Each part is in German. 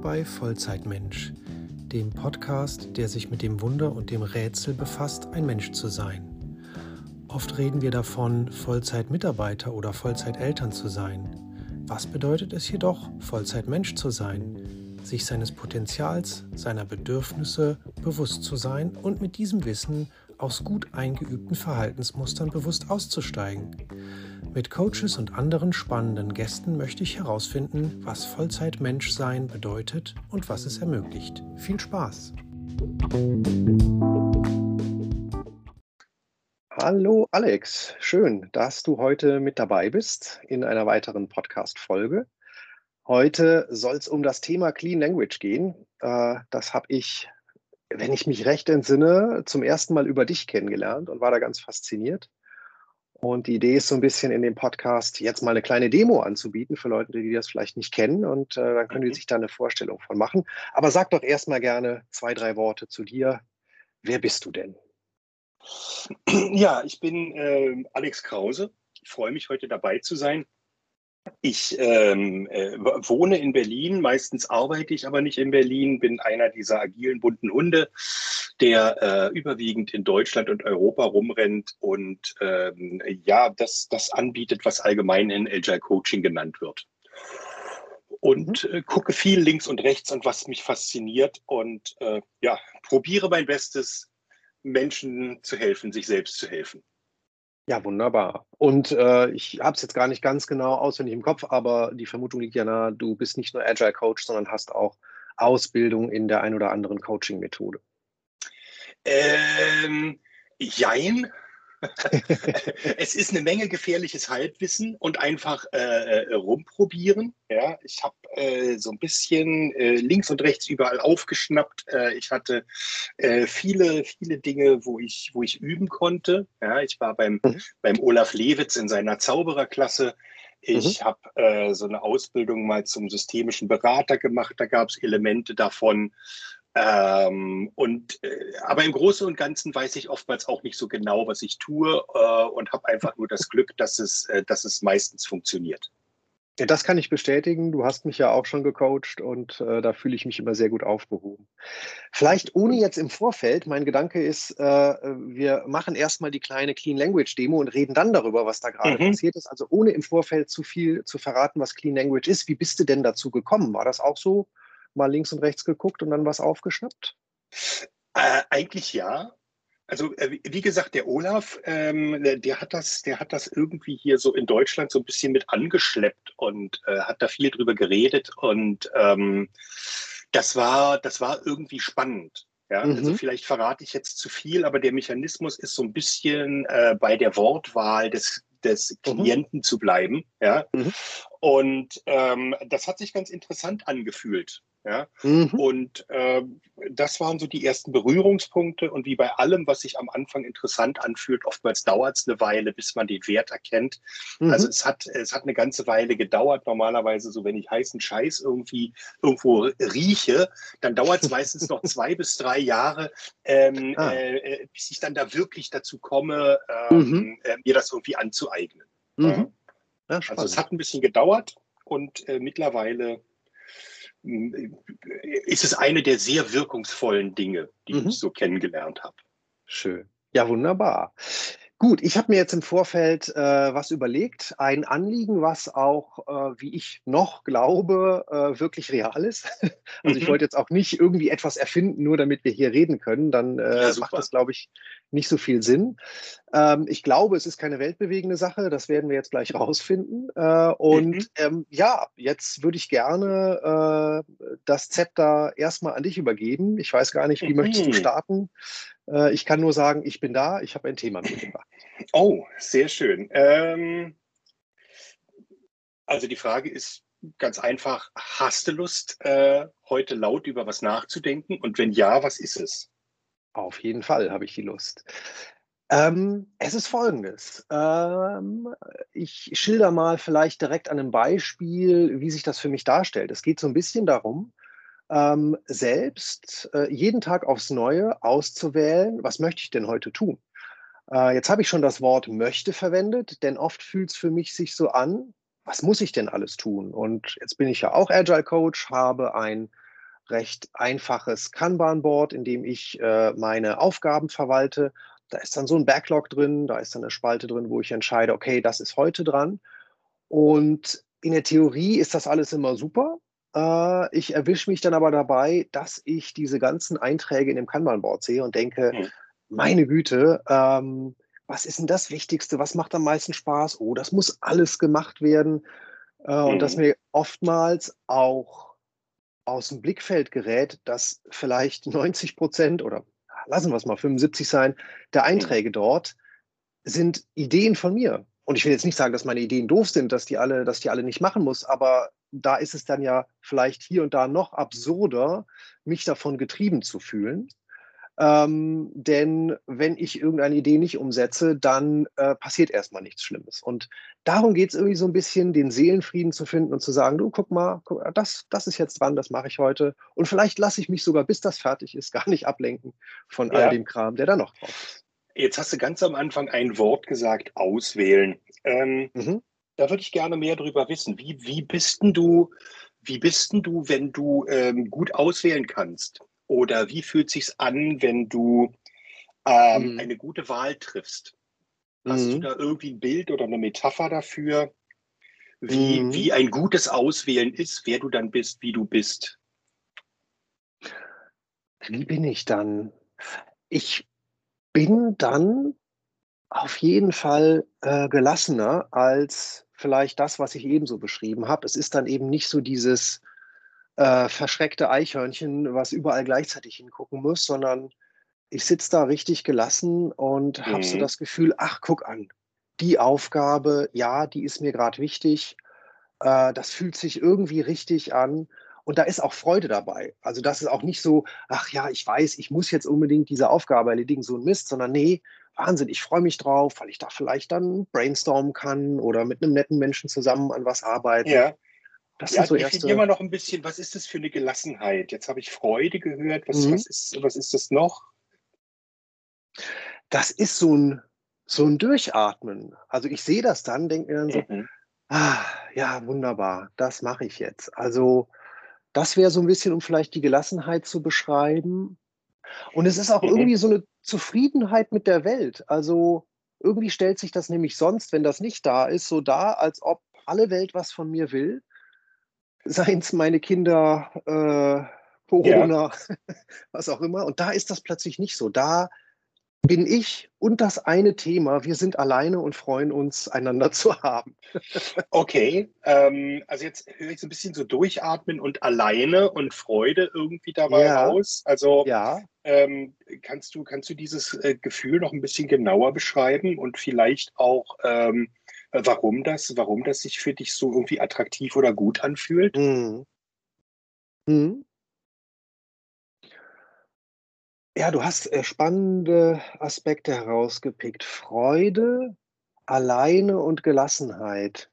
Bei Vollzeitmensch, dem Podcast, der sich mit dem Wunder und dem Rätsel befasst, ein Mensch zu sein. Oft reden wir davon, Vollzeitmitarbeiter oder Vollzeiteltern zu sein. Was bedeutet es jedoch, Vollzeitmensch zu sein? Sich seines Potenzials, seiner Bedürfnisse bewusst zu sein und mit diesem Wissen aus gut eingeübten Verhaltensmustern bewusst auszusteigen. Mit Coaches und anderen spannenden Gästen möchte ich herausfinden, was Vollzeit-Menschsein bedeutet und was es ermöglicht. Viel Spaß! Hallo Alex, schön, dass du heute mit dabei bist in einer weiteren Podcast-Folge. Heute soll es um das Thema Clean Language gehen. Äh, das habe ich, wenn ich mich recht entsinne, zum ersten Mal über dich kennengelernt und war da ganz fasziniert. Und die Idee ist so ein bisschen in dem Podcast jetzt mal eine kleine Demo anzubieten für Leute, die das vielleicht nicht kennen. Und äh, dann können die mhm. sich da eine Vorstellung von machen. Aber sag doch erstmal gerne zwei, drei Worte zu dir. Wer bist du denn? Ja, ich bin äh, Alex Krause. Ich freue mich, heute dabei zu sein. Ich ähm, äh, wohne in Berlin, meistens arbeite ich aber nicht in Berlin, bin einer dieser agilen bunten Hunde, der äh, überwiegend in Deutschland und Europa rumrennt und ähm, ja, das, das anbietet, was allgemein in Agile Coaching genannt wird. Und mhm. äh, gucke viel links und rechts und was mich fasziniert und äh, ja, probiere mein Bestes, Menschen zu helfen, sich selbst zu helfen. Ja, wunderbar. Und äh, ich habe es jetzt gar nicht ganz genau auswendig im Kopf, aber die Vermutung liegt ja nahe, du bist nicht nur Agile Coach, sondern hast auch Ausbildung in der ein oder anderen Coaching-Methode. Ähm, jein. es ist eine Menge gefährliches Halbwissen und einfach äh, äh, rumprobieren. Ja, ich habe äh, so ein bisschen äh, links und rechts überall aufgeschnappt. Äh, ich hatte äh, viele, viele Dinge, wo ich, wo ich üben konnte. Ja, ich war beim, mhm. beim Olaf Lewitz in seiner Zaubererklasse. Ich mhm. habe so eine Ausbildung mal zum systemischen Berater gemacht. Da gab es Elemente davon. Ähm, und, äh, aber im Großen und Ganzen weiß ich oftmals auch nicht so genau, was ich tue äh, und habe einfach nur das Glück, dass es, äh, dass es meistens funktioniert. Ja, das kann ich bestätigen. Du hast mich ja auch schon gecoacht und äh, da fühle ich mich immer sehr gut aufgehoben. Vielleicht ohne jetzt im Vorfeld, mein Gedanke ist, äh, wir machen erstmal die kleine Clean Language Demo und reden dann darüber, was da gerade mhm. passiert ist. Also ohne im Vorfeld zu viel zu verraten, was Clean Language ist. Wie bist du denn dazu gekommen? War das auch so mal links und rechts geguckt und dann was aufgeschnappt? Äh, eigentlich ja. Also äh, wie gesagt, der Olaf, ähm, der hat das, der hat das irgendwie hier so in Deutschland so ein bisschen mit angeschleppt und äh, hat da viel drüber geredet und ähm, das war, das war irgendwie spannend. Ja, also mhm. also vielleicht verrate ich jetzt zu viel, aber der Mechanismus ist so ein bisschen äh, bei der Wortwahl des, des mhm. Klienten mhm. zu bleiben. Ja, mhm. Und ähm, das hat sich ganz interessant angefühlt. Ja? Mhm. Und äh, das waren so die ersten Berührungspunkte. Und wie bei allem, was sich am Anfang interessant anfühlt, oftmals dauert es eine Weile, bis man den Wert erkennt. Mhm. Also es hat, es hat eine ganze Weile gedauert. Normalerweise, so wenn ich heißen Scheiß irgendwie irgendwo rieche, dann dauert es meistens noch zwei bis drei Jahre, ähm, ah. äh, bis ich dann da wirklich dazu komme, ähm, mhm. äh, mir das irgendwie anzueignen. Mhm. Ja, also es hat ein bisschen gedauert und äh, mittlerweile ist es eine der sehr wirkungsvollen Dinge, die mhm. ich so kennengelernt habe. Schön. Ja, wunderbar. Gut, ich habe mir jetzt im Vorfeld äh, was überlegt. Ein Anliegen, was auch, äh, wie ich noch glaube, äh, wirklich real ist. also ich mhm. wollte jetzt auch nicht irgendwie etwas erfinden, nur damit wir hier reden können. Dann äh, ja, macht das, glaube ich, nicht so viel Sinn. Ähm, ich glaube, es ist keine weltbewegende Sache. Das werden wir jetzt gleich rausfinden. Äh, und mhm. ähm, ja, jetzt würde ich gerne äh, das Zepter erstmal an dich übergeben. Ich weiß gar nicht, wie mhm. möchtest du mhm. starten? Äh, ich kann nur sagen, ich bin da. Ich habe ein Thema mitgebracht. Oh, sehr schön. Ähm, also die Frage ist, ganz einfach, hast du Lust, äh, heute laut über was nachzudenken? Und wenn ja, was ist es? Auf jeden Fall habe ich die Lust. Ähm, es ist folgendes. Ähm, ich schilder mal vielleicht direkt an einem Beispiel, wie sich das für mich darstellt. Es geht so ein bisschen darum, ähm, selbst äh, jeden Tag aufs Neue auszuwählen, was möchte ich denn heute tun? Äh, jetzt habe ich schon das Wort möchte verwendet, denn oft fühlt es für mich sich so an, was muss ich denn alles tun? Und jetzt bin ich ja auch Agile Coach, habe ein recht einfaches Kanban-Board, in dem ich äh, meine Aufgaben verwalte. Da ist dann so ein Backlog drin, da ist dann eine Spalte drin, wo ich entscheide, okay, das ist heute dran. Und in der Theorie ist das alles immer super. Äh, ich erwische mich dann aber dabei, dass ich diese ganzen Einträge in dem Kanban-Board sehe und denke, mhm. meine Güte, ähm, was ist denn das Wichtigste? Was macht am meisten Spaß? Oh, das muss alles gemacht werden. Äh, mhm. Und dass mir oftmals auch aus dem Blickfeld gerät, dass vielleicht 90 Prozent oder lassen wir es mal 75 sein, der mhm. Einträge dort sind Ideen von mir. Und ich will jetzt nicht sagen, dass meine Ideen doof sind, dass die alle, dass die alle nicht machen muss, aber da ist es dann ja vielleicht hier und da noch absurder, mich davon getrieben zu fühlen. Ähm, denn wenn ich irgendeine Idee nicht umsetze, dann äh, passiert erstmal nichts Schlimmes. Und darum geht es irgendwie so ein bisschen, den Seelenfrieden zu finden und zu sagen, du guck mal, guck, das, das ist jetzt dran, das mache ich heute. Und vielleicht lasse ich mich sogar, bis das fertig ist, gar nicht ablenken von ja. all dem Kram, der da noch drauf ist. Jetzt hast du ganz am Anfang ein Wort gesagt, auswählen. Ähm, mhm. Da würde ich gerne mehr darüber wissen. Wie, wie bist denn du, wie bist denn du, wenn du ähm, gut auswählen kannst? Oder wie fühlt sich's an, wenn du ähm, mhm. eine gute Wahl triffst? Hast mhm. du da irgendwie ein Bild oder eine Metapher dafür, wie, mhm. wie ein gutes Auswählen ist, wer du dann bist, wie du bist? Wie bin ich dann? Ich bin dann auf jeden Fall äh, gelassener als vielleicht das, was ich eben so beschrieben habe. Es ist dann eben nicht so dieses äh, verschreckte Eichhörnchen, was überall gleichzeitig hingucken muss, sondern ich sitze da richtig gelassen und mhm. habe so das Gefühl, ach, guck an, die Aufgabe, ja, die ist mir gerade wichtig. Äh, das fühlt sich irgendwie richtig an. Und da ist auch Freude dabei. Also das ist auch nicht so, ach ja, ich weiß, ich muss jetzt unbedingt diese Aufgabe erledigen, so ein Mist, sondern nee, Wahnsinn, ich freue mich drauf, weil ich da vielleicht dann brainstormen kann oder mit einem netten Menschen zusammen an was arbeiten. Ja. Das ja, so erste... immer noch ein bisschen, was ist das für eine Gelassenheit? Jetzt habe ich Freude gehört. Was, mhm. was, ist, was ist das noch? Das ist so ein, so ein Durchatmen. Also ich sehe das dann, denke mir dann so, mhm. ah, ja, wunderbar, das mache ich jetzt. Also das wäre so ein bisschen, um vielleicht die Gelassenheit zu beschreiben. Und es ist auch mhm. irgendwie so eine Zufriedenheit mit der Welt. Also irgendwie stellt sich das nämlich sonst, wenn das nicht da ist, so dar, als ob alle Welt was von mir will seien es meine Kinder, äh, Corona, ja. was auch immer. Und da ist das plötzlich nicht so. Da bin ich und das eine Thema. Wir sind alleine und freuen uns, einander zu haben. okay, ähm, also jetzt höre ich so ein bisschen so durchatmen und alleine und Freude irgendwie dabei ja. raus. Also ja. ähm, kannst, du, kannst du dieses äh, Gefühl noch ein bisschen genauer beschreiben und vielleicht auch ähm, warum das, warum das sich für dich so irgendwie attraktiv oder gut anfühlt? Mhm. Mhm. Ja, du hast äh, spannende Aspekte herausgepickt. Freude, alleine und Gelassenheit.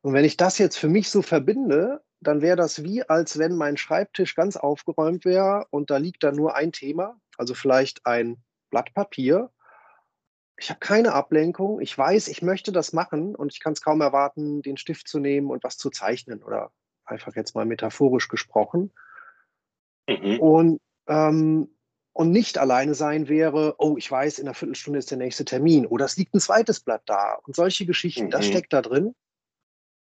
Und wenn ich das jetzt für mich so verbinde, dann wäre das wie, als wenn mein Schreibtisch ganz aufgeräumt wäre und da liegt da nur ein Thema, also vielleicht ein Blatt Papier ich habe keine Ablenkung. Ich weiß, ich möchte das machen und ich kann es kaum erwarten, den Stift zu nehmen und was zu zeichnen oder einfach jetzt mal metaphorisch gesprochen. Mhm. Und, ähm, und nicht alleine sein wäre, oh, ich weiß, in einer Viertelstunde ist der nächste Termin oder es liegt ein zweites Blatt da und solche Geschichten, mhm. das steckt da drin.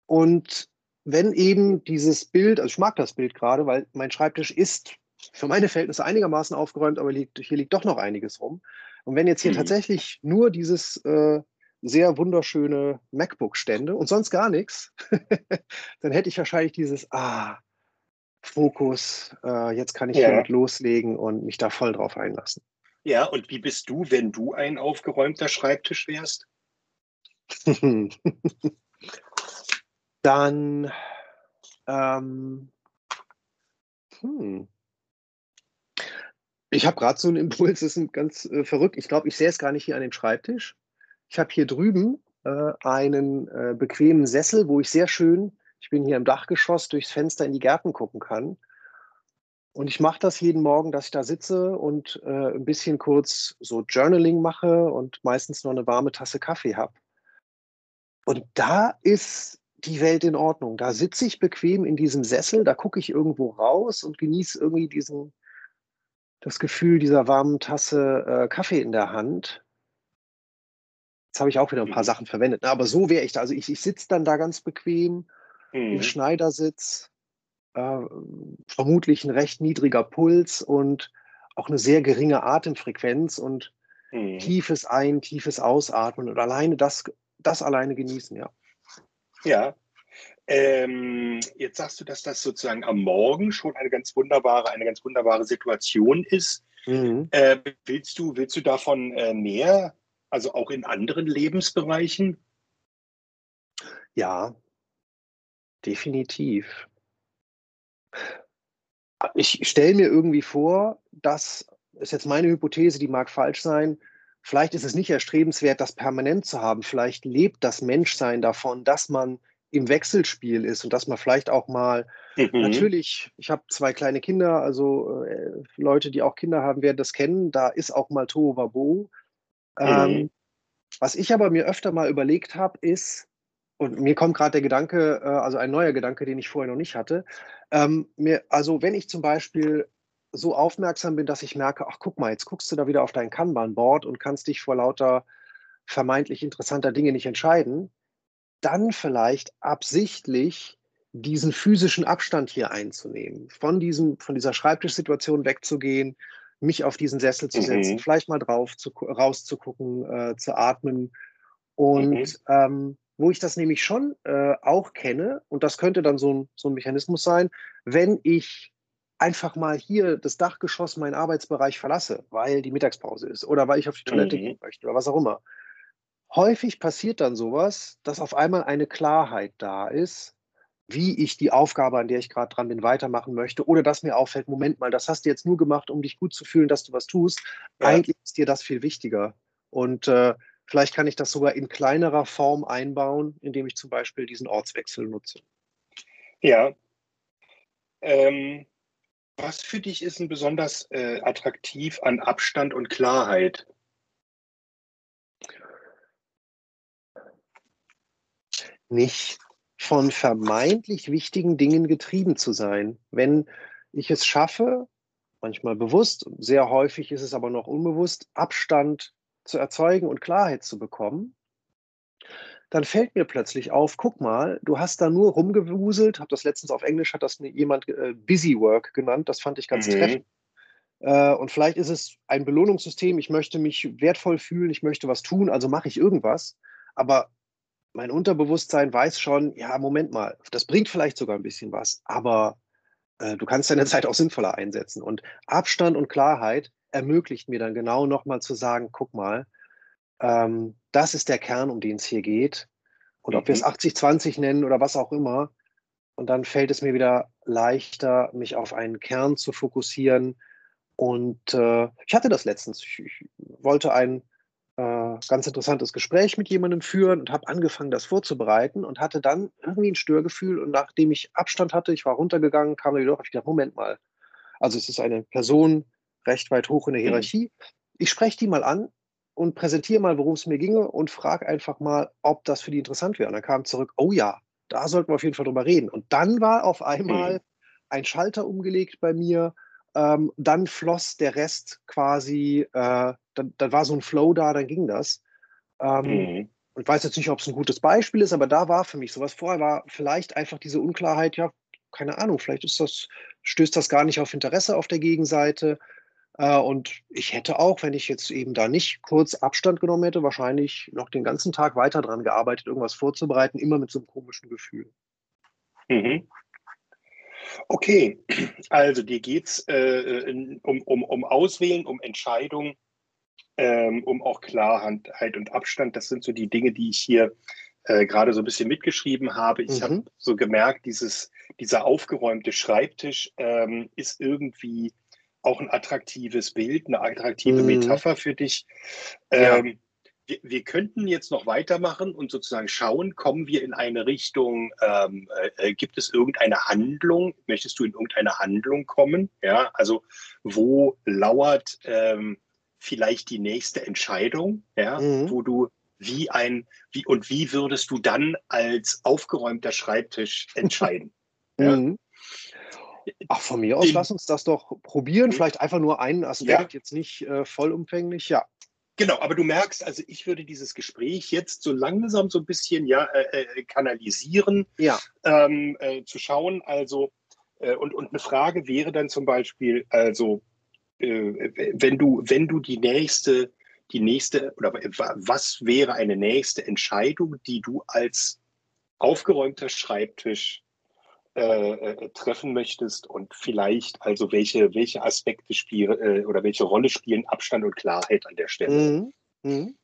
Und wenn eben dieses Bild, also ich mag das Bild gerade, weil mein Schreibtisch ist für meine Verhältnisse einigermaßen aufgeräumt, aber liegt, hier liegt doch noch einiges rum. Und wenn jetzt hier mhm. tatsächlich nur dieses äh, sehr wunderschöne MacBook stände und sonst gar nichts, dann hätte ich wahrscheinlich dieses Ah, Fokus, äh, jetzt kann ich ja. hiermit loslegen und mich da voll drauf einlassen. Ja, und wie bist du, wenn du ein aufgeräumter Schreibtisch wärst? dann ähm, hm, ich habe gerade so einen Impuls, das ist ganz äh, verrückt. Ich glaube, ich sehe es gar nicht hier an dem Schreibtisch. Ich habe hier drüben äh, einen äh, bequemen Sessel, wo ich sehr schön, ich bin hier im Dachgeschoss, durchs Fenster in die Gärten gucken kann. Und ich mache das jeden Morgen, dass ich da sitze und äh, ein bisschen kurz so Journaling mache und meistens noch eine warme Tasse Kaffee habe. Und da ist die Welt in Ordnung. Da sitze ich bequem in diesem Sessel, da gucke ich irgendwo raus und genieße irgendwie diesen, das Gefühl dieser warmen Tasse äh, Kaffee in der Hand. Jetzt habe ich auch wieder ein paar mhm. Sachen verwendet. Ne? Aber so wäre ich da. Also ich, ich sitze dann da ganz bequem mhm. im Schneidersitz, äh, vermutlich ein recht niedriger Puls und auch eine sehr geringe Atemfrequenz und mhm. tiefes Ein-, tiefes Ausatmen und alleine das, das alleine genießen, ja. Ja. Ähm, jetzt sagst du, dass das sozusagen am Morgen schon eine ganz wunderbare, eine ganz wunderbare Situation ist. Mhm. Äh, willst, du, willst du davon äh, mehr, also auch in anderen Lebensbereichen? Ja, definitiv. Ich stelle mir irgendwie vor, das ist jetzt meine Hypothese, die mag falsch sein. Vielleicht ist es nicht erstrebenswert, das permanent zu haben. Vielleicht lebt das Menschsein davon, dass man im Wechselspiel ist und dass man vielleicht auch mal mhm. natürlich, ich habe zwei kleine Kinder, also äh, Leute, die auch Kinder haben, werden das kennen, da ist auch mal Tohuwabo. Mhm. Ähm, was ich aber mir öfter mal überlegt habe, ist, und mir kommt gerade der Gedanke, äh, also ein neuer Gedanke, den ich vorher noch nicht hatte, ähm, mir, also wenn ich zum Beispiel so aufmerksam bin, dass ich merke, ach guck mal, jetzt guckst du da wieder auf dein Kanban-Board und kannst dich vor lauter vermeintlich interessanter Dinge nicht entscheiden, dann vielleicht absichtlich diesen physischen Abstand hier einzunehmen, von, diesem, von dieser Schreibtischsituation wegzugehen, mich auf diesen Sessel zu setzen, mhm. vielleicht mal drauf zu, rauszugucken, äh, zu atmen. Und mhm. ähm, wo ich das nämlich schon äh, auch kenne, und das könnte dann so ein, so ein Mechanismus sein, wenn ich einfach mal hier das Dachgeschoss, meinen Arbeitsbereich verlasse, weil die Mittagspause ist oder weil ich auf die Toilette mhm. gehen möchte oder was auch immer. Häufig passiert dann sowas, dass auf einmal eine Klarheit da ist, wie ich die Aufgabe, an der ich gerade dran bin, weitermachen möchte oder dass mir auffällt, Moment mal, das hast du jetzt nur gemacht, um dich gut zu fühlen, dass du was tust. Ja. Eigentlich ist dir das viel wichtiger. Und äh, vielleicht kann ich das sogar in kleinerer Form einbauen, indem ich zum Beispiel diesen Ortswechsel nutze. Ja. Ähm, was für dich ist denn besonders äh, attraktiv an Abstand und Klarheit? Nicht von vermeintlich wichtigen Dingen getrieben zu sein. Wenn ich es schaffe, manchmal bewusst, sehr häufig ist es aber noch unbewusst, Abstand zu erzeugen und Klarheit zu bekommen, dann fällt mir plötzlich auf, guck mal, du hast da nur rumgewuselt, habe das letztens auf Englisch, hat das jemand äh, Busy Work genannt, das fand ich ganz mhm. treffend. Äh, und vielleicht ist es ein Belohnungssystem, ich möchte mich wertvoll fühlen, ich möchte was tun, also mache ich irgendwas. Aber mein Unterbewusstsein weiß schon, ja, Moment mal, das bringt vielleicht sogar ein bisschen was, aber äh, du kannst deine Zeit auch sinnvoller einsetzen. Und Abstand und Klarheit ermöglicht mir dann genau nochmal zu sagen, guck mal, ähm, das ist der Kern, um den es hier geht. Und ob wir es 80-20 mhm. nennen oder was auch immer. Und dann fällt es mir wieder leichter, mich auf einen Kern zu fokussieren. Und äh, ich hatte das letztens. Ich, ich wollte ein äh, ganz interessantes Gespräch mit jemandem führen und habe angefangen, das vorzubereiten und hatte dann irgendwie ein Störgefühl. Und nachdem ich Abstand hatte, ich war runtergegangen, kam er wieder hoch. Ich dachte, Moment mal. Also es ist eine Person recht weit hoch in der mhm. Hierarchie. Ich spreche die mal an und präsentiere mal, worum es mir ginge und frage einfach mal, ob das für die interessant wäre. Und dann kam zurück, oh ja, da sollten wir auf jeden Fall drüber reden. Und dann war auf einmal mhm. ein Schalter umgelegt bei mir. Ähm, dann floss der Rest quasi, äh, dann, dann, war so ein Flow da, dann ging das. Ähm, mhm. Ich weiß jetzt nicht, ob es ein gutes Beispiel ist, aber da war für mich sowas. Vorher war vielleicht einfach diese Unklarheit, ja, keine Ahnung, vielleicht ist das, stößt das gar nicht auf Interesse auf der Gegenseite. Äh, und ich hätte auch, wenn ich jetzt eben da nicht kurz Abstand genommen hätte, wahrscheinlich noch den ganzen Tag weiter dran gearbeitet, irgendwas vorzubereiten, immer mit so einem komischen Gefühl. Mhm. Okay, also dir geht es äh, um, um, um Auswählen, um Entscheidung, ähm, um auch Klarheit und Abstand. Das sind so die Dinge, die ich hier äh, gerade so ein bisschen mitgeschrieben habe. Ich mhm. habe so gemerkt, dieses, dieser aufgeräumte Schreibtisch ähm, ist irgendwie auch ein attraktives Bild, eine attraktive mhm. Metapher für dich. Ähm, ja. wir, wir, könnten jetzt noch weitermachen und sozusagen schauen, kommen wir in eine Richtung, ähm, äh, gibt es irgendeine Handlung? Möchtest du in irgendeine Handlung kommen? Ja, also wo lauert ähm, vielleicht die nächste Entscheidung, ja, mhm. wo du wie ein, wie und wie würdest du dann als aufgeräumter Schreibtisch entscheiden? ja? Mhm. Ach, von mir aus, lass uns das doch probieren. Vielleicht einfach nur einen Aspekt, ja. jetzt nicht äh, vollumfänglich, ja. Genau, aber du merkst, also ich würde dieses Gespräch jetzt so langsam so ein bisschen ja äh, äh kanalisieren, ja. Ähm, äh, zu schauen. Also äh, und, und eine Frage wäre dann zum Beispiel, also äh, wenn du wenn du die nächste die nächste oder was wäre eine nächste Entscheidung, die du als aufgeräumter Schreibtisch äh, äh, treffen möchtest und vielleicht also welche, welche Aspekte spielen äh, oder welche Rolle spielen Abstand und Klarheit an der Stelle. Mhm. Mhm.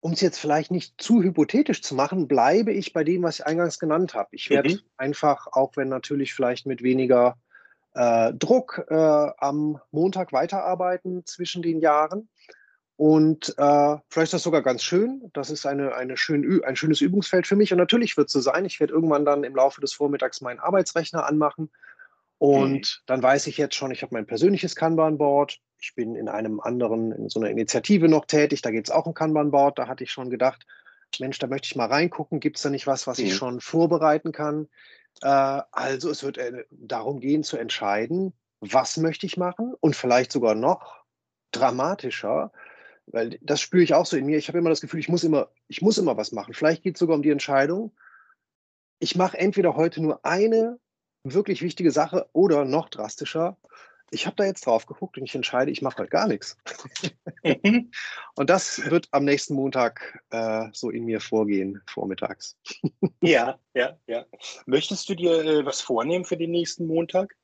Um es jetzt vielleicht nicht zu hypothetisch zu machen, bleibe ich bei dem, was ich eingangs genannt habe. Ich werde mhm. einfach, auch wenn natürlich vielleicht mit weniger äh, Druck, äh, am Montag weiterarbeiten zwischen den Jahren. Und äh, vielleicht ist das sogar ganz schön. Das ist eine, eine schön, ein schönes Übungsfeld für mich. Und natürlich wird es so sein, ich werde irgendwann dann im Laufe des Vormittags meinen Arbeitsrechner anmachen. Und mhm. dann weiß ich jetzt schon, ich habe mein persönliches Kanban-Board. Ich bin in einem anderen, in so einer Initiative noch tätig. Da gibt es auch ein Kanban-Board. Da hatte ich schon gedacht, Mensch, da möchte ich mal reingucken. Gibt es da nicht was, was mhm. ich schon vorbereiten kann? Äh, also es wird äh, darum gehen zu entscheiden, was möchte ich machen und vielleicht sogar noch dramatischer, weil das spüre ich auch so in mir. Ich habe immer das Gefühl, ich muss immer, ich muss immer was machen. Vielleicht geht es sogar um die Entscheidung. Ich mache entweder heute nur eine wirklich wichtige Sache oder noch drastischer. Ich habe da jetzt drauf geguckt und ich entscheide, ich mache heute gar nichts. Und das wird am nächsten Montag äh, so in mir vorgehen, vormittags. ja, ja, ja. Möchtest du dir äh, was vornehmen für den nächsten Montag?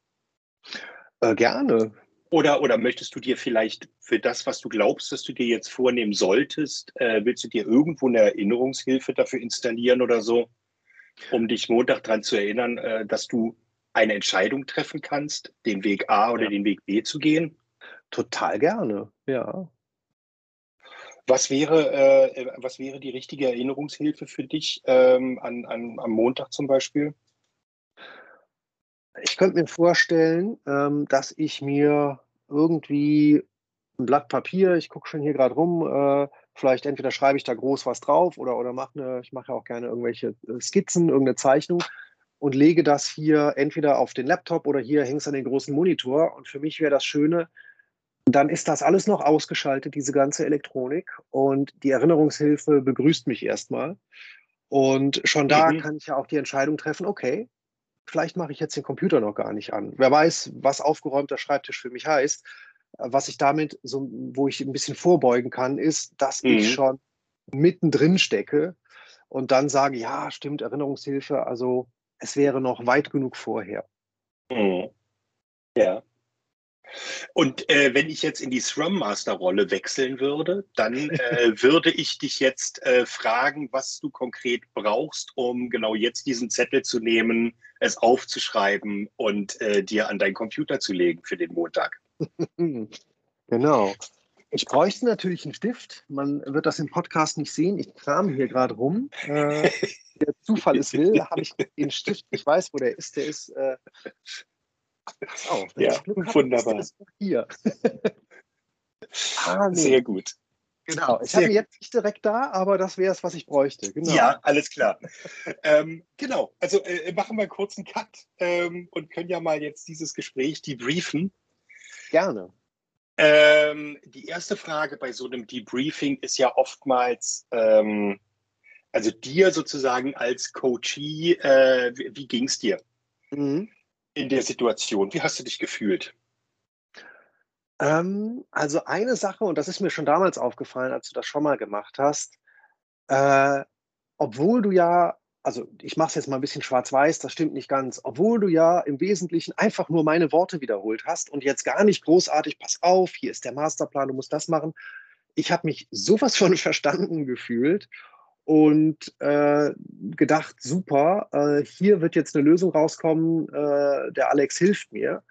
Äh, gerne. Oder, oder möchtest du dir vielleicht für das, was du glaubst, dass du dir jetzt vornehmen solltest, äh, willst du dir irgendwo eine Erinnerungshilfe dafür installieren oder so, um dich Montag daran zu erinnern, äh, dass du eine Entscheidung treffen kannst, den Weg A oder ja. den Weg B zu gehen? Total gerne, ja. Was wäre, äh, was wäre die richtige Erinnerungshilfe für dich ähm, an, an, am Montag zum Beispiel? Ich könnte mir vorstellen, ähm, dass ich mir irgendwie ein Blatt Papier, ich gucke schon hier gerade rum, äh, vielleicht entweder schreibe ich da groß was drauf oder, oder mache eine, ich mache ja auch gerne irgendwelche äh, Skizzen, irgendeine Zeichnung und lege das hier entweder auf den Laptop oder hier hängt es an den großen Monitor. Und für mich wäre das Schöne, dann ist das alles noch ausgeschaltet, diese ganze Elektronik. Und die Erinnerungshilfe begrüßt mich erstmal. Und schon da mhm. kann ich ja auch die Entscheidung treffen, okay, vielleicht mache ich jetzt den Computer noch gar nicht an. Wer weiß, was aufgeräumter Schreibtisch für mich heißt. Was ich damit, so, wo ich ein bisschen vorbeugen kann, ist, dass mhm. ich schon mittendrin stecke und dann sage, ja, stimmt, Erinnerungshilfe, also es wäre noch weit genug vorher. Mhm. Ja. Und äh, wenn ich jetzt in die Scrum Master Rolle wechseln würde, dann äh, würde ich dich jetzt äh, fragen, was du konkret brauchst, um genau jetzt diesen Zettel zu nehmen, es aufzuschreiben und äh, dir an deinen Computer zu legen für den Montag. genau. Ich bräuchte natürlich einen Stift. Man wird das im Podcast nicht sehen. Ich kram hier gerade rum. Äh, der Zufall es will, habe ich den Stift. Ich weiß, wo der ist. Der ist äh, Oh, ja, wunderbar. Hier. ah, nee. Sehr gut. Genau, ich habe jetzt nicht direkt da, aber das wäre es, was ich bräuchte. Genau. Ja, alles klar. ähm, genau, also äh, machen wir einen Cut ähm, und können ja mal jetzt dieses Gespräch debriefen. Gerne. Ähm, die erste Frage bei so einem Debriefing ist ja oftmals, ähm, also dir sozusagen als Coachee, äh, wie, wie ging es dir? Mhm in der Situation? Wie hast du dich gefühlt? Ähm, also eine Sache, und das ist mir schon damals aufgefallen, als du das schon mal gemacht hast, äh, obwohl du ja, also ich mache es jetzt mal ein bisschen schwarz-weiß, das stimmt nicht ganz, obwohl du ja im Wesentlichen einfach nur meine Worte wiederholt hast und jetzt gar nicht großartig, pass auf, hier ist der Masterplan, du musst das machen. Ich habe mich sowas von verstanden gefühlt und äh, gedacht, super, äh, hier wird jetzt eine Lösung rauskommen, äh, der Alex hilft mir.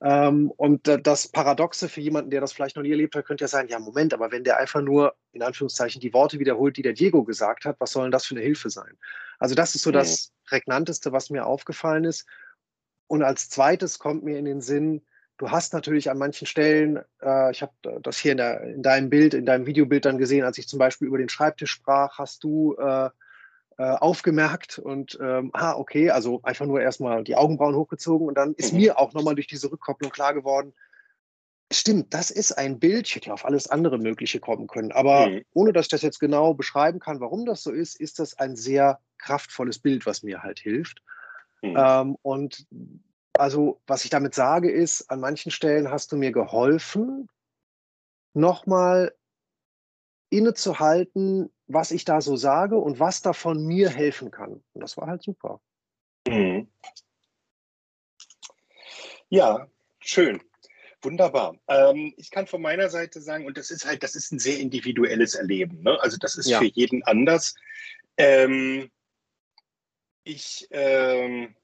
Ähm, und das Paradoxe für jemanden, der das vielleicht noch nie erlebt hat, könnte ja sein, ja, Moment, aber wenn der einfach nur, in Anführungszeichen, die Worte wiederholt, die der Diego gesagt hat, was soll denn das für eine Hilfe sein? Also das ist so das Prägnanteste, was mir aufgefallen ist. Und als zweites kommt mir in den Sinn, du hast natürlich an manchen Stellen, äh, ich habe das hier in, der, in, deinem Bild, in deinem Videobild dann gesehen, als ich zum Beispiel über den Schreibtisch sprach, hast du äh, äh, aufgemerkt und ähm, ah, okay, also einfach nur erstmal die Augenbrauen hochgezogen und dann ist mhm. mir auch nochmal durch diese Rückkopplung klar geworden, stimmt, das ist ein Bild, ich hätte ja auf alles andere Mögliche kommen können, aber mhm. ohne dass ich das jetzt genau beschreiben kann, warum das so ist, ist das ein sehr kraftvolles Bild, was mir halt hilft. Mhm. Ähm, und also, was ich damit sage, ist, an manchen Stellen hast du mir geholfen, nochmal innezuhalten, was ich da so sage und was davon mir helfen kann. Und das war halt super. Mhm. Ja, schön. Wunderbar. Ähm, ich kann von meiner Seite sagen, und das ist halt, das ist ein sehr individuelles Erleben. Ne? Also das ist ja. für jeden anders. Ähm, ich, ähm,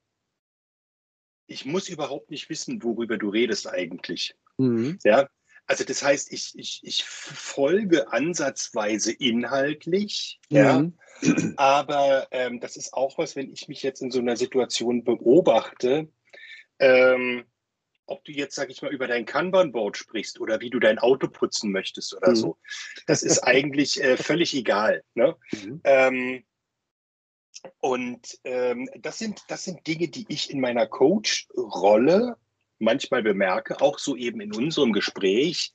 ich muss überhaupt nicht wissen, worüber du redest eigentlich. Mhm. Ja, also das heißt, ich, ich, ich folge ansatzweise inhaltlich, mhm. ja, aber ähm, das ist auch was, wenn ich mich jetzt in so einer Situation beobachte, ähm, ob du jetzt, sag ich mal, über dein Kanban-Board sprichst oder wie du dein Auto putzen möchtest oder mhm. so, das ist eigentlich äh, völlig egal. Ne? Mhm. Ähm, und ähm, das, sind, das sind Dinge, die ich in meiner Coach-Rolle manchmal bemerke, auch so eben in unserem Gespräch,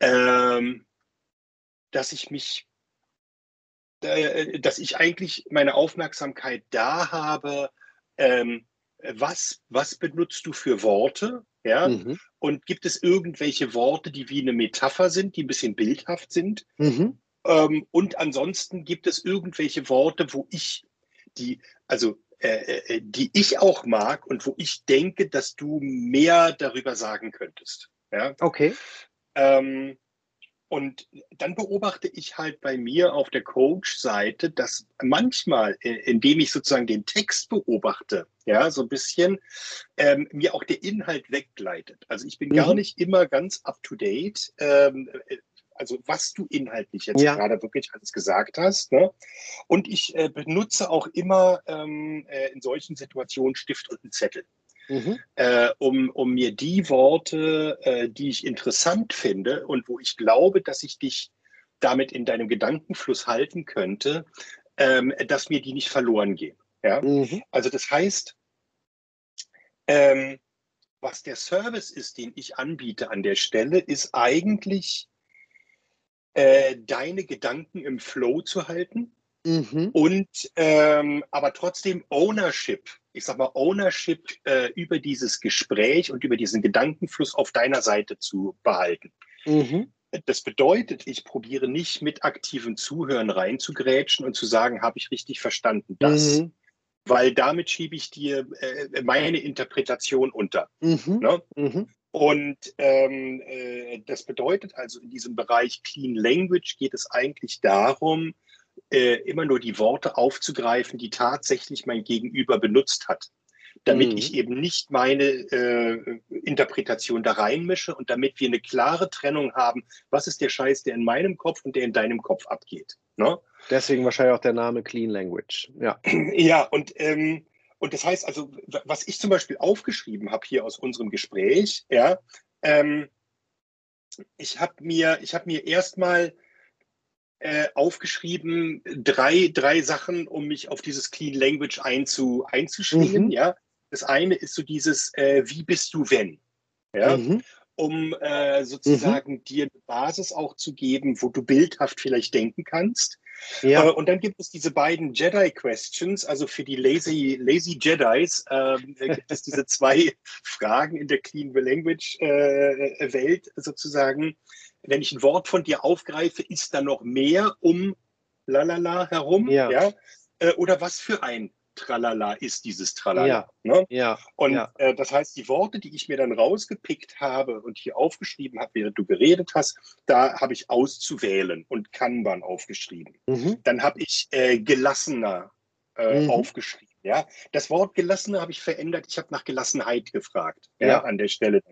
ähm, dass ich mich, äh, dass ich eigentlich meine Aufmerksamkeit da habe, ähm, was, was benutzt du für Worte? Ja? Mhm. Und gibt es irgendwelche Worte, die wie eine Metapher sind, die ein bisschen bildhaft sind? Mhm. Ähm, und ansonsten gibt es irgendwelche Worte, wo ich die, also äh, äh, die ich auch mag und wo ich denke, dass du mehr darüber sagen könntest. Ja? Okay. Ähm, und dann beobachte ich halt bei mir auf der Coach-Seite, dass manchmal, äh, indem ich sozusagen den Text beobachte, ja, so ein bisschen, ähm, mir auch der Inhalt weggleitet. Also ich bin mhm. gar nicht immer ganz up to date. Ähm, also was du inhaltlich jetzt ja. gerade wirklich alles gesagt hast. Ne? Und ich äh, benutze auch immer ähm, äh, in solchen Situationen Stift und einen Zettel. Mhm. Äh, um, um mir die Worte, äh, die ich interessant finde und wo ich glaube, dass ich dich damit in deinem Gedankenfluss halten könnte, ähm, dass mir die nicht verloren gehen. Ja? Mhm. Also das heißt, ähm, was der Service ist, den ich anbiete an der Stelle, ist eigentlich äh, deine Gedanken im Flow zu halten mhm. und ähm, aber trotzdem Ownership, ich sag mal Ownership äh, über dieses Gespräch und über diesen Gedankenfluss auf deiner Seite zu behalten. Mhm. Das bedeutet, ich probiere nicht mit aktivem Zuhören reinzugrätschen und zu sagen, habe ich richtig verstanden das. Mhm. Weil damit schiebe ich dir äh, meine Interpretation unter. Mhm. Ne? Mhm. Und ähm, äh, das bedeutet also, in diesem Bereich Clean Language geht es eigentlich darum, äh, immer nur die Worte aufzugreifen, die tatsächlich mein Gegenüber benutzt hat. Damit mhm. ich eben nicht meine äh, Interpretation da reinmische und damit wir eine klare Trennung haben, was ist der Scheiß, der in meinem Kopf und der in deinem Kopf abgeht. Ne? Deswegen wahrscheinlich auch der Name Clean Language. Ja, ja und ähm, und das heißt also, was ich zum Beispiel aufgeschrieben habe hier aus unserem Gespräch, ja, ähm, ich habe mir, ich habe mir erstmal äh, aufgeschrieben drei, drei Sachen, um mich auf dieses Clean Language einzu, einzuschwingen. Mhm. Ja, das eine ist so dieses, äh, wie bist du wenn? Ja. Mhm um äh, sozusagen mhm. dir eine Basis auch zu geben, wo du bildhaft vielleicht denken kannst. Ja. Äh, und dann gibt es diese beiden Jedi-Questions, also für die Lazy, Lazy Jedis äh, gibt es diese zwei Fragen in der Clean Language-Welt äh, sozusagen. Wenn ich ein Wort von dir aufgreife, ist da noch mehr um lalala herum? Ja. ja? Äh, oder was für ein Tralala ist dieses Tralala. Ja, ne? ja, und ja. Äh, das heißt, die Worte, die ich mir dann rausgepickt habe und hier aufgeschrieben habe, während du geredet hast, da habe ich auszuwählen und Kanban aufgeschrieben. Mhm. Dann habe ich äh, gelassener äh, mhm. aufgeschrieben. Ja, das Wort gelassene habe ich verändert. Ich habe nach Gelassenheit gefragt. Ja, ja, an der Stelle.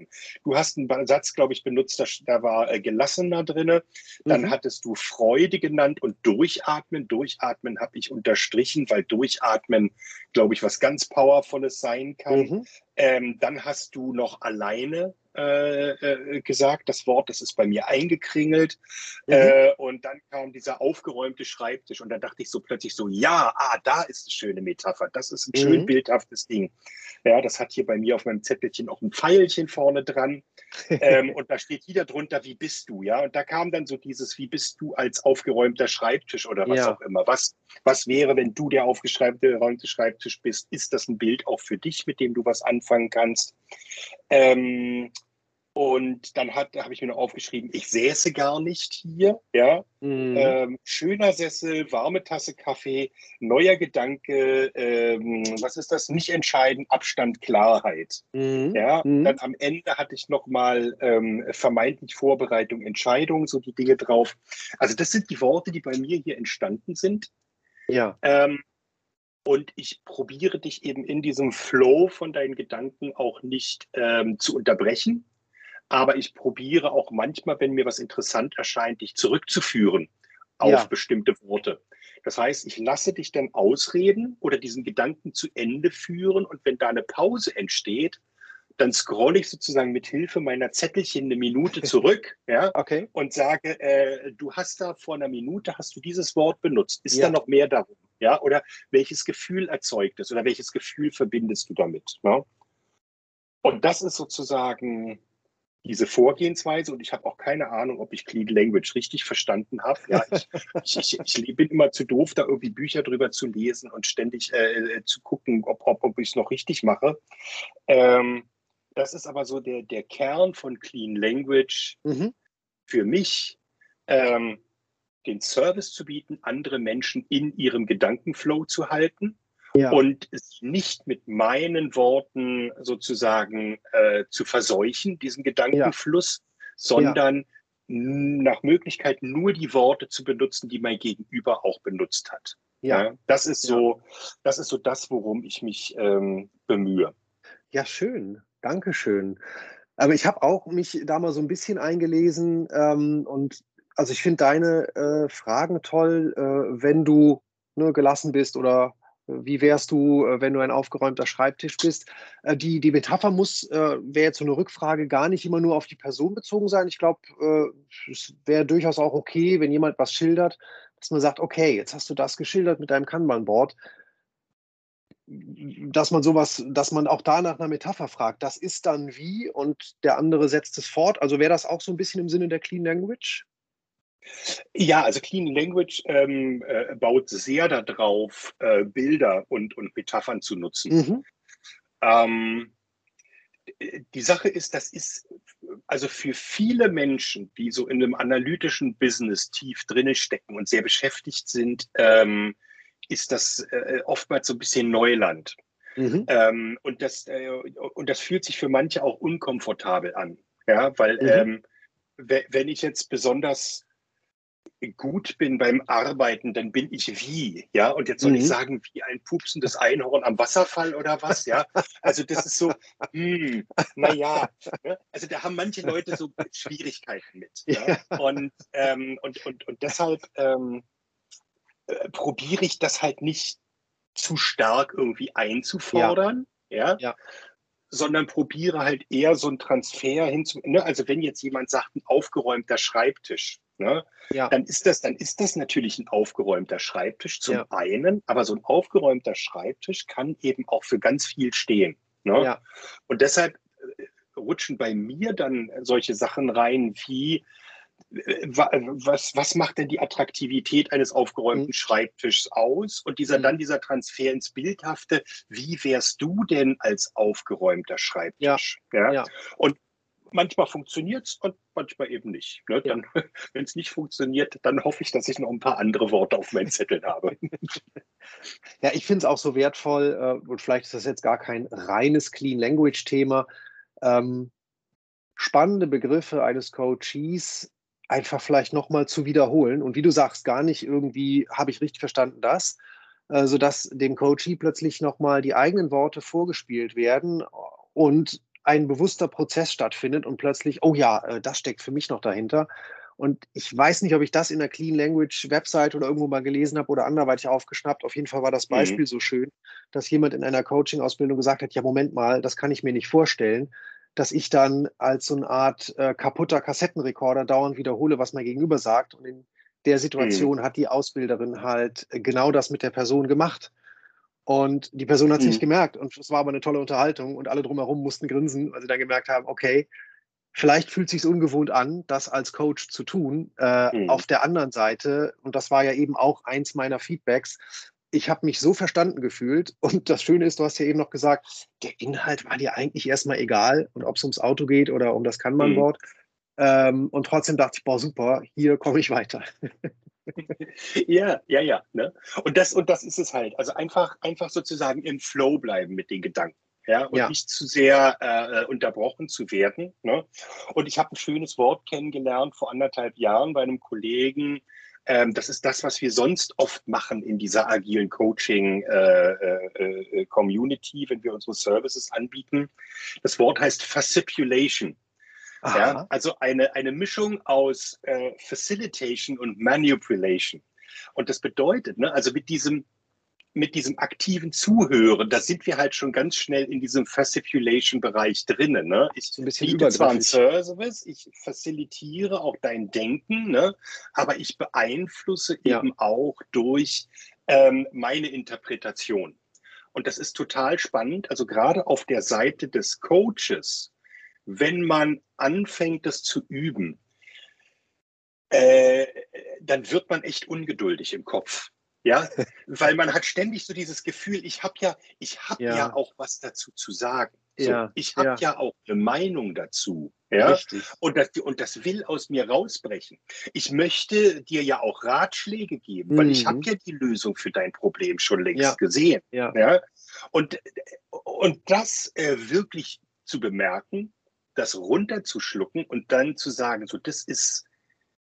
Du hast einen Satz, glaube ich, benutzt, da, da war äh, gelassener drin. Dann mhm. hattest du Freude genannt und Durchatmen. Durchatmen habe ich unterstrichen, weil Durchatmen, glaube ich, was ganz Powervolles sein kann. Mhm. Ähm, dann hast du noch alleine äh, äh, gesagt, das Wort, das ist bei mir eingekringelt. Mhm. Äh, und dann kam dieser aufgeräumte Schreibtisch und da dachte ich so plötzlich so, ja, ah, da ist eine schöne Metapher, das ist ein mhm. schön bildhaftes Ding. Ja, das hat hier bei mir auf meinem Zettelchen auch ein Pfeilchen vorne dran ähm, und da steht wieder drunter, wie bist du, ja? Und da kam dann so dieses, wie bist du als aufgeräumter Schreibtisch oder was ja. auch immer. Was, was wäre, wenn du der aufgeräumte Schreibtisch bist? Ist das ein Bild auch für dich, mit dem du was anfangen kannst? Ähm, und dann habe ich mir noch aufgeschrieben, ich säße gar nicht hier. Ja? Mhm. Ähm, schöner Sessel, warme Tasse Kaffee, neuer Gedanke, ähm, was ist das? Nicht entscheiden, Abstand, Klarheit. Mhm. Ja? Mhm. Dann am Ende hatte ich nochmal ähm, vermeintlich Vorbereitung, Entscheidung, so die Dinge drauf. Also das sind die Worte, die bei mir hier entstanden sind. Ja. Ähm, und ich probiere dich eben in diesem Flow von deinen Gedanken auch nicht ähm, zu unterbrechen. Aber ich probiere auch manchmal, wenn mir was interessant erscheint, dich zurückzuführen auf ja. bestimmte Worte. Das heißt, ich lasse dich dann ausreden oder diesen Gedanken zu Ende führen. Und wenn da eine Pause entsteht, dann scrolle ich sozusagen mit Hilfe meiner Zettelchen eine Minute zurück ja, okay. und sage, äh, du hast da vor einer Minute, hast du dieses Wort benutzt. Ist ja. da noch mehr darum? Ja, oder welches Gefühl erzeugt es oder welches Gefühl verbindest du damit? Ne? Und das ist sozusagen diese Vorgehensweise und ich habe auch keine Ahnung, ob ich Clean Language richtig verstanden habe. Ja, ich, ich, ich, bin immer zu doof, da irgendwie Bücher drüber zu lesen und ständig äh, zu gucken, ob, ob, ob ich es noch richtig mache. Ähm, das ist aber so der, der Kern von Clean Language mhm. für mich. Ähm, den Service zu bieten, andere Menschen in ihrem Gedankenflow zu halten ja. und es nicht mit meinen Worten sozusagen äh, zu verseuchen, diesen Gedankenfluss, ja. sondern ja. nach Möglichkeit nur die Worte zu benutzen, die mein Gegenüber auch benutzt hat. Ja, das ist so, das ist so das, worum ich mich ähm, bemühe. Ja, schön. Dankeschön. Aber ich habe auch mich da mal so ein bisschen eingelesen ähm, und also ich finde deine äh, Fragen toll, äh, wenn du ne, gelassen bist oder äh, wie wärst du, äh, wenn du ein aufgeräumter Schreibtisch bist? Äh, die, die Metapher muss, wäre jetzt so eine Rückfrage, gar nicht immer nur auf die Person bezogen sein. Ich glaube, es wäre durchaus auch okay, wenn jemand was schildert, dass man sagt, okay, jetzt hast du das geschildert mit deinem Kanban-Board dass man sowas, dass man auch da nach einer Metapher fragt. Das ist dann wie und der andere setzt es fort. Also wäre das auch so ein bisschen im Sinne der Clean Language? Ja, also Clean Language ähm, äh, baut sehr darauf, äh, Bilder und, und Metaphern zu nutzen. Mhm. Ähm, die Sache ist, das ist also für viele Menschen, die so in einem analytischen Business tief drinne stecken und sehr beschäftigt sind, ähm, ist das äh, oftmals so ein bisschen Neuland. Mhm. Ähm, und, das, äh, und das fühlt sich für manche auch unkomfortabel an. Ja, weil mhm. ähm, wenn ich jetzt besonders gut bin beim Arbeiten, dann bin ich wie, ja. Und jetzt soll mhm. ich sagen, wie ein pupsendes Einhorn am Wasserfall oder was, ja. Also das ist so, hm, naja. Ne? Also da haben manche Leute so Schwierigkeiten mit. Ja? Und, ähm, und, und, und deshalb ähm, äh, probiere ich das halt nicht zu stark irgendwie einzufordern, ja. ja? ja. Sondern probiere halt eher so einen Transfer hinzu. Ne? Also wenn jetzt jemand sagt, ein aufgeräumter Schreibtisch, Ne? Ja. Dann ist das, dann ist das natürlich ein aufgeräumter Schreibtisch zum ja. einen, aber so ein aufgeräumter Schreibtisch kann eben auch für ganz viel stehen. Ne? Ja. Und deshalb äh, rutschen bei mir dann solche Sachen rein wie äh, was, was macht denn die Attraktivität eines aufgeräumten mhm. Schreibtischs aus? Und dieser mhm. dann dieser Transfer ins Bildhafte, wie wärst du denn als aufgeräumter Schreibtisch? Ja. ja? ja. Und manchmal funktioniert es und manchmal eben nicht. Ne? Ja. Wenn es nicht funktioniert, dann hoffe ich, dass ich noch ein paar andere Worte auf meinen Zetteln habe. Ja, ich finde es auch so wertvoll, äh, und vielleicht ist das jetzt gar kein reines Clean Language-Thema, ähm, spannende Begriffe eines Coaches einfach vielleicht nochmal zu wiederholen. Und wie du sagst, gar nicht irgendwie, habe ich richtig verstanden das, äh, sodass dem Coachee plötzlich nochmal die eigenen Worte vorgespielt werden und ein bewusster Prozess stattfindet und plötzlich, oh ja, äh, das steckt für mich noch dahinter. Und ich weiß nicht, ob ich das in der Clean Language Website oder irgendwo mal gelesen habe oder anderweitig aufgeschnappt. Auf jeden Fall war das mhm. Beispiel mhm. so schön, dass jemand in einer Coaching-Ausbildung gesagt hat, ja, Moment mal, das kann ich mir nicht vorstellen, dass ich dann als so eine Art äh, kaputter Kassettenrekorder dauernd wiederhole, was mein Gegenüber sagt. Und in der Situation mhm. hat die Ausbilderin halt äh, genau das mit der Person gemacht. Und die Person hat es mhm. nicht gemerkt. Und es war aber eine tolle Unterhaltung und alle drumherum mussten grinsen, weil sie dann gemerkt haben, okay, vielleicht fühlt es sich ungewohnt an, das als Coach zu tun. Äh, mhm. Auf der anderen Seite, und das war ja eben auch eins meiner Feedbacks, ich habe mich so verstanden gefühlt. Und das Schöne ist, du hast ja eben noch gesagt, der Inhalt war dir eigentlich erstmal egal. Und ob es ums Auto geht oder um das Kanban-Wort. Mhm. Ähm, und trotzdem dachte ich, boah, super, hier komme ich weiter. ja, ja, ja. Ne? Und, das, und das ist es halt. Also einfach, einfach sozusagen im Flow bleiben mit den Gedanken. Ja, und ja. nicht zu sehr äh, unterbrochen zu werden. Ne? Und ich habe ein schönes Wort kennengelernt vor anderthalb Jahren bei einem Kollegen, ähm, das ist das, was wir sonst oft machen in dieser agilen Coaching-Community, äh, äh, wenn wir unsere Services anbieten. Das Wort heißt Facipulation. Ja, also eine, eine Mischung aus äh, Facilitation und Manipulation. Und das bedeutet, ne, also mit diesem, mit diesem aktiven Zuhören, da sind wir halt schon ganz schnell in diesem Facipulation-Bereich drinnen. Ne? Ich ein biete zwar einen Service, ich facilitiere auch dein Denken, ne? aber ich beeinflusse ja. eben auch durch ähm, meine Interpretation. Und das ist total spannend. Also gerade auf der Seite des Coaches, wenn man anfängt, das zu üben, äh, dann wird man echt ungeduldig im Kopf. Ja, weil man hat ständig so dieses Gefühl, ich habe ja, ich habe ja. ja. auch was dazu zu sagen. So, ja, ich habe ja. ja. auch eine Meinung dazu. Ja? Richtig. Und das, und das will aus mir rausbrechen. Ich möchte dir ja auch Ratschläge geben, mhm. weil ich habe mhm. ja die Lösung für dein Problem schon längst gesehen. Ja. ja? Und, und das äh, wirklich zu bemerken, das runterzuschlucken und dann zu sagen, so, das ist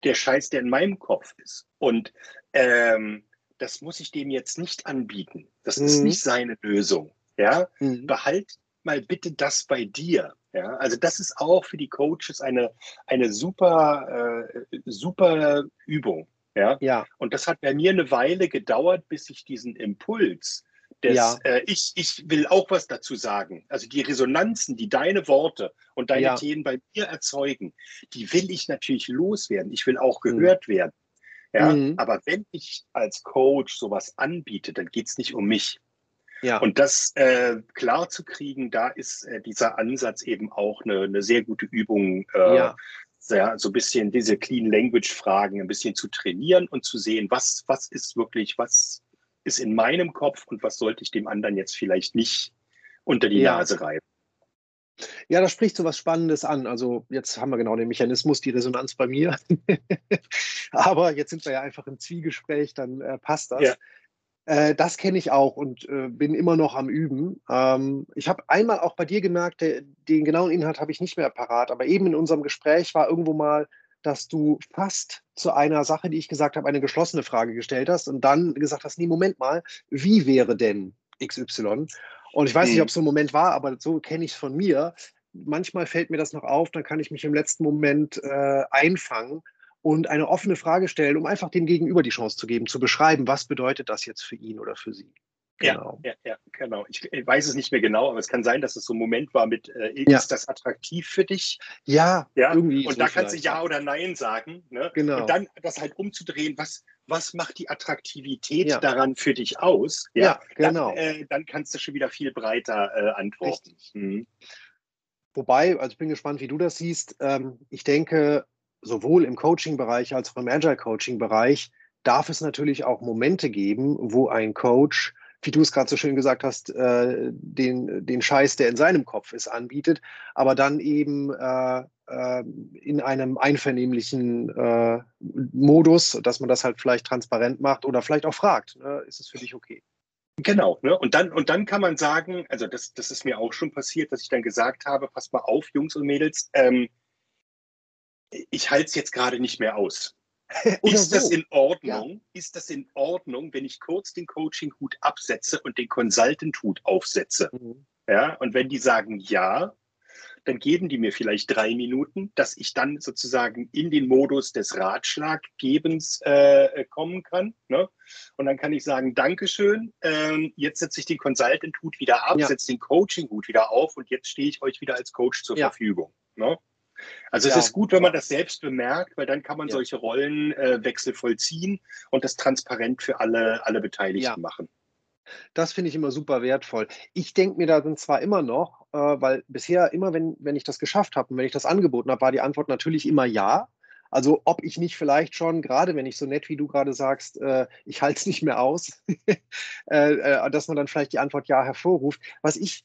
der Scheiß, der in meinem Kopf ist. Und ähm, das muss ich dem jetzt nicht anbieten. Das mhm. ist nicht seine Lösung. Ja, mhm. behalt mal bitte das bei dir. Ja, also das ist auch für die Coaches eine, eine super, äh, super Übung. Ja? ja. Und das hat bei mir eine Weile gedauert, bis ich diesen Impuls des, ja. äh, ich, ich will auch was dazu sagen. Also die Resonanzen, die deine Worte und deine ja. Themen bei mir erzeugen, die will ich natürlich loswerden. Ich will auch mhm. gehört mhm. werden. Ja, mhm. aber wenn ich als Coach sowas anbiete, dann geht es nicht um mich. Ja. Und das äh, klar zu kriegen, da ist äh, dieser Ansatz eben auch eine, eine sehr gute Übung, äh, ja. sehr, so ein bisschen diese Clean Language Fragen ein bisschen zu trainieren und zu sehen, was, was ist wirklich, was ist in meinem Kopf und was sollte ich dem anderen jetzt vielleicht nicht unter die ja. Nase reiben. Ja, das spricht so was Spannendes an. Also jetzt haben wir genau den Mechanismus, die Resonanz bei mir. Aber jetzt sind wir ja einfach im Zwiegespräch, dann äh, passt das. Ja. Äh, das kenne ich auch und äh, bin immer noch am Üben. Ähm, ich habe einmal auch bei dir gemerkt, der, den genauen Inhalt habe ich nicht mehr parat, aber eben in unserem Gespräch war irgendwo mal, dass du fast zu einer Sache, die ich gesagt habe, eine geschlossene Frage gestellt hast und dann gesagt hast, nee, Moment mal, wie wäre denn XY? Und ich weiß nicht, hm. ob es so ein Moment war, aber so kenne ich es von mir. Manchmal fällt mir das noch auf, dann kann ich mich im letzten Moment äh, einfangen und eine offene Frage stellen, um einfach dem Gegenüber die Chance zu geben, zu beschreiben, was bedeutet das jetzt für ihn oder für sie. Genau. Ja, ja, ja, genau. Ich, ich, weiß es nicht mehr genau, aber es kann sein, dass es so ein Moment war mit, äh, ist ja. das attraktiv für dich? Ja, ja. irgendwie. Und so da kannst du Ja oder Nein sagen. Ne? Genau. Und dann das halt umzudrehen, was, was macht die Attraktivität ja. daran für dich aus? Ja, ja genau. Dann, äh, dann, kannst du schon wieder viel breiter äh, antworten. Mhm. Wobei, also ich bin gespannt, wie du das siehst. Ähm, ich denke, sowohl im Coaching-Bereich als auch im Agile-Coaching-Bereich darf es natürlich auch Momente geben, wo ein Coach wie du es gerade so schön gesagt hast, äh, den, den Scheiß, der in seinem Kopf ist, anbietet, aber dann eben äh, äh, in einem einvernehmlichen äh, Modus, dass man das halt vielleicht transparent macht oder vielleicht auch fragt, ne, ist es für dich okay? Genau, ne? und, dann, und dann kann man sagen, also das, das ist mir auch schon passiert, dass ich dann gesagt habe, pass mal auf, Jungs und Mädels, ähm, ich halte es jetzt gerade nicht mehr aus. ist das in Ordnung? Ja. Ist das in Ordnung, wenn ich kurz den Coaching-Hut absetze und den Consultant-Hut aufsetze? Mhm. Ja, und wenn die sagen ja, dann geben die mir vielleicht drei Minuten, dass ich dann sozusagen in den Modus des Ratschlaggebens äh, kommen kann. Ne? Und dann kann ich sagen, Dankeschön, ähm, jetzt setze ich den Consultant-Hut wieder ab, ja. setze den Coaching-Hut wieder auf und jetzt stehe ich euch wieder als Coach zur ja. Verfügung. Ne? Also ja. es ist gut, wenn man das selbst bemerkt, weil dann kann man solche Rollenwechsel äh, vollziehen und das transparent für alle, alle Beteiligten machen. Das finde ich immer super wertvoll. Ich denke mir da dann zwar immer noch, äh, weil bisher immer, wenn, wenn ich das geschafft habe und wenn ich das angeboten habe, war die Antwort natürlich immer ja. Also ob ich nicht vielleicht schon, gerade wenn ich so nett wie du gerade sagst, äh, ich halte es nicht mehr aus, äh, äh, dass man dann vielleicht die Antwort ja hervorruft. Was ich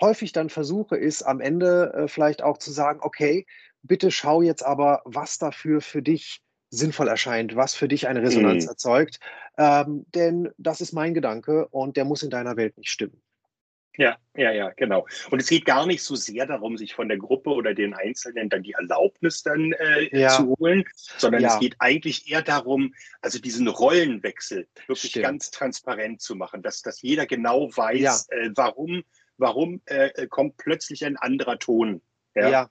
häufig dann versuche, ist am Ende äh, vielleicht auch zu sagen, okay, bitte schau jetzt aber, was dafür für dich sinnvoll erscheint, was für dich eine Resonanz mhm. erzeugt. Ähm, denn das ist mein Gedanke und der muss in deiner Welt nicht stimmen. Ja, ja, ja, genau. Und es geht gar nicht so sehr darum, sich von der Gruppe oder den Einzelnen dann die Erlaubnis dann äh, ja. zu holen, sondern ja. es geht eigentlich eher darum, also diesen Rollenwechsel wirklich Stimmt. ganz transparent zu machen, dass, dass jeder genau weiß, ja. äh, warum, warum äh, kommt plötzlich ein anderer Ton. Ja.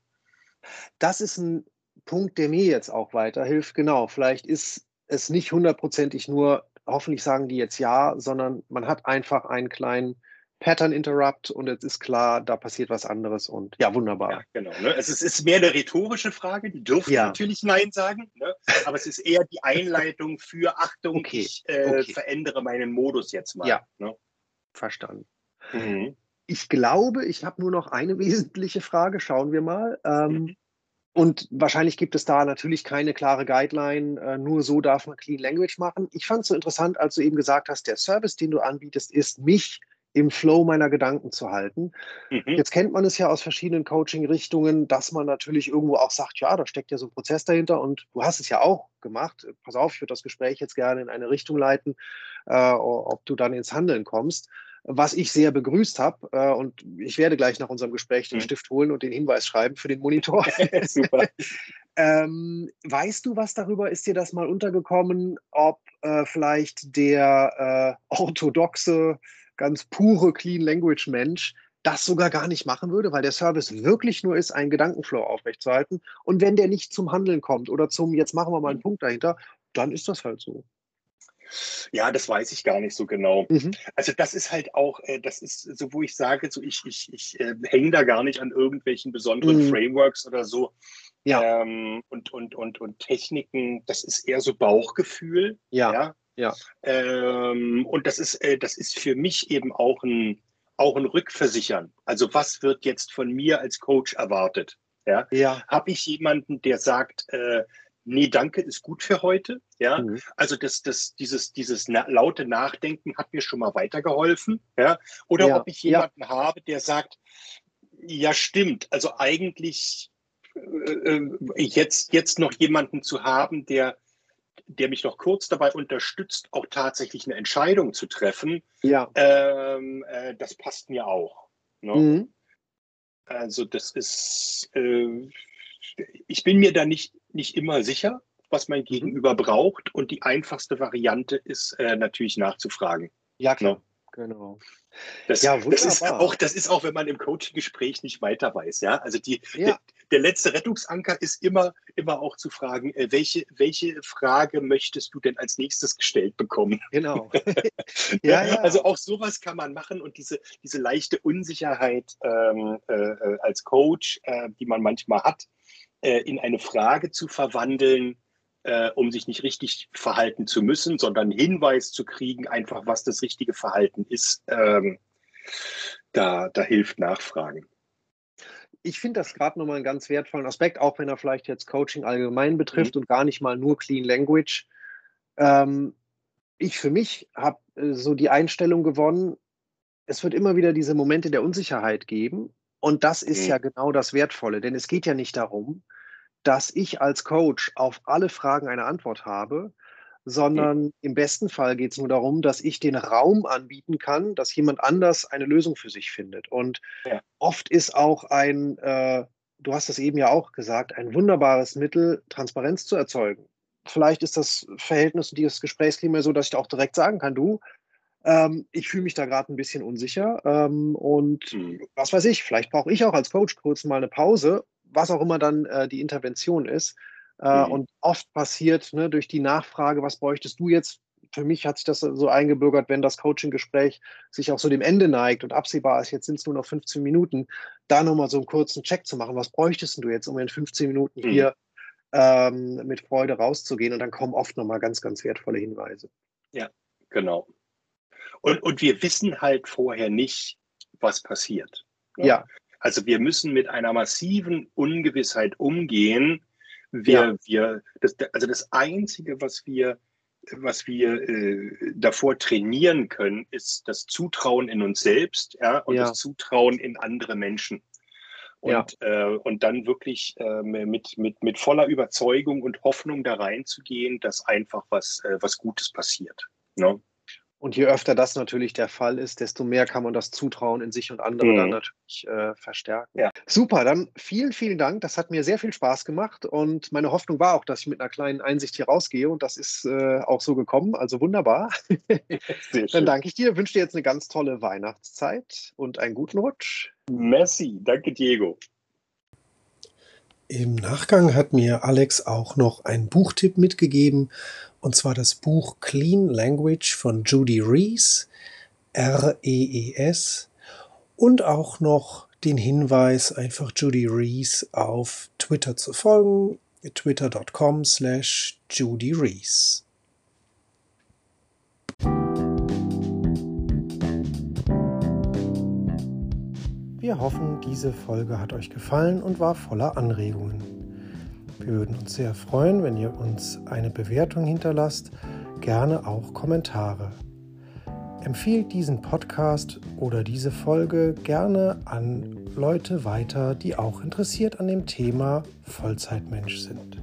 Das ist ein Punkt, der mir jetzt auch weiterhilft. Genau, vielleicht ist es nicht hundertprozentig nur, hoffentlich sagen die jetzt ja, sondern man hat einfach einen kleinen Pattern Interrupt und es ist klar, da passiert was anderes und ja, wunderbar. Ja, genau. Ne? Es, ist, ist, mehr eine rhetorische Frage, die dürfen ja. natürlich Nein sagen, ne? aber es ist eher die Einleitung für Achtung, okay. ich äh, okay. verändere meinen Modus jetzt mal. Ja, ne? verstanden. Mhm. Ich glaube, ich habe nur noch eine wesentliche Frage, schauen wir mal. Ähm, mhm. Und wahrscheinlich gibt es da natürlich keine klare Guideline, äh, nur so darf man Clean Language machen. Ich fand es so interessant, als du eben gesagt hast, der Service, den du anbietest, ist, mich im Flow meiner Gedanken zu halten. Mhm. Jetzt kennt man es ja aus verschiedenen Coaching-Richtungen, dass man natürlich irgendwo auch sagt, ja, da steckt ja so ein Prozess dahinter und du hast es ja auch gemacht. Pass auf, ich würde das Gespräch jetzt gerne in eine Richtung leiten, äh, ob du dann ins Handeln kommst was ich sehr begrüßt habe. Äh, und ich werde gleich nach unserem Gespräch den mhm. Stift holen und den Hinweis schreiben für den Monitor. Super. ähm, weißt du was darüber? Ist dir das mal untergekommen, ob äh, vielleicht der äh, orthodoxe, ganz pure Clean Language Mensch das sogar gar nicht machen würde, weil der Service wirklich nur ist, einen Gedankenflow aufrechtzuerhalten. Und wenn der nicht zum Handeln kommt oder zum, jetzt machen wir mal einen mhm. Punkt dahinter, dann ist das halt so. Ja, das weiß ich gar nicht so genau. Mhm. Also das ist halt auch, äh, das ist so, wo ich sage, so ich, ich, ich äh, hänge da gar nicht an irgendwelchen besonderen mhm. Frameworks oder so. Ja. Ähm, und, und, und, und Techniken, das ist eher so Bauchgefühl. Ja. Ja. ja. Ähm, und das ist, äh, das ist für mich eben auch ein, auch ein Rückversichern. Also was wird jetzt von mir als Coach erwartet? Ja. ja. Habe ich jemanden, der sagt, äh, nee, danke, ist gut für heute. Ja, mhm. also das, das, dieses, dieses na laute Nachdenken hat mir schon mal weitergeholfen. Ja, oder ja. ob ich jemanden ja. habe, der sagt, ja, stimmt. Also eigentlich äh, äh, jetzt, jetzt noch jemanden zu haben, der, der mich noch kurz dabei unterstützt, auch tatsächlich eine Entscheidung zu treffen, ja. Ähm, äh, das passt mir auch. Ne? Mhm. Also das ist, äh, ich bin mir da nicht, nicht immer sicher, was mein mhm. Gegenüber braucht. Und die einfachste Variante ist äh, natürlich nachzufragen. Ja, klar. No? Genau. Das, ja, das, ist auch, das ist auch, wenn man im Coaching-Gespräch nicht weiter weiß. Ja? Also die, ja. der, der, letzte Rettungsanker ist immer, immer auch zu fragen, äh, welche, welche Frage möchtest du denn als nächstes gestellt bekommen? Genau. ja, ja, Also auch sowas kann man machen und diese, diese leichte Unsicherheit ähm, äh, äh als Coach, äh, die man manchmal hat, äh, in eine Frage zu verwandeln, äh, um sich nicht richtig verhalten zu müssen, sondern Hinweis zu kriegen, einfach was das richtige Verhalten ist. Ähm, da, da hilft Nachfragen. Ich finde das gerade nochmal einen ganz wertvollen Aspekt, auch wenn er vielleicht jetzt Coaching allgemein betrifft mhm. und gar nicht mal nur Clean Language. Ähm, ich für mich habe äh, so die Einstellung gewonnen, es wird immer wieder diese Momente der Unsicherheit geben und das ist mhm. ja genau das Wertvolle, denn es geht ja nicht darum, dass ich als Coach auf alle Fragen eine Antwort habe, sondern mhm. im besten Fall geht es nur darum, dass ich den Raum anbieten kann, dass jemand anders eine Lösung für sich findet. Und ja. oft ist auch ein, äh, du hast es eben ja auch gesagt, ein wunderbares Mittel, Transparenz zu erzeugen. vielleicht ist das Verhältnis und dieses Gesprächsklima so, dass ich auch direkt sagen kann, du, ähm, ich fühle mich da gerade ein bisschen unsicher ähm, und mhm. was weiß ich, vielleicht brauche ich auch als Coach kurz mal eine Pause, was auch immer dann äh, die Intervention ist. Äh, mhm. Und oft passiert ne, durch die Nachfrage, was bräuchtest du jetzt? Für mich hat sich das so eingebürgert, wenn das Coaching-Gespräch sich auch so dem Ende neigt und absehbar ist, jetzt sind es nur noch 15 Minuten, da nochmal so einen kurzen Check zu machen. Was bräuchtest du jetzt, um in 15 Minuten mhm. hier ähm, mit Freude rauszugehen? Und dann kommen oft nochmal ganz, ganz wertvolle Hinweise. Ja, genau. Und, und wir wissen halt vorher nicht, was passiert. Ne? Ja. Also wir müssen mit einer massiven Ungewissheit umgehen. Wir, ja. wir, das, also das Einzige, was wir, was wir äh, davor trainieren können, ist das Zutrauen in uns selbst ja, und ja. das Zutrauen in andere Menschen. Und, ja. äh, und dann wirklich äh, mit, mit, mit voller Überzeugung und Hoffnung da reinzugehen, dass einfach was, äh, was Gutes passiert. Ne? Und je öfter das natürlich der Fall ist, desto mehr kann man das Zutrauen in sich und andere mhm. dann natürlich äh, verstärken. Ja. Super, dann vielen, vielen Dank. Das hat mir sehr viel Spaß gemacht und meine Hoffnung war auch, dass ich mit einer kleinen Einsicht hier rausgehe und das ist äh, auch so gekommen. Also wunderbar. dann danke ich dir, wünsche dir jetzt eine ganz tolle Weihnachtszeit und einen guten Rutsch. Messi, danke Diego. Im Nachgang hat mir Alex auch noch einen Buchtipp mitgegeben und zwar das Buch Clean Language von Judy Rees, R-E-E-S, und auch noch den Hinweis, einfach Judy Rees auf Twitter zu folgen, twitter.com slash Judy Rees. Wir hoffen, diese Folge hat euch gefallen und war voller Anregungen. Wir würden uns sehr freuen, wenn ihr uns eine Bewertung hinterlasst, gerne auch Kommentare. Empfiehlt diesen Podcast oder diese Folge gerne an Leute weiter, die auch interessiert an dem Thema Vollzeitmensch sind.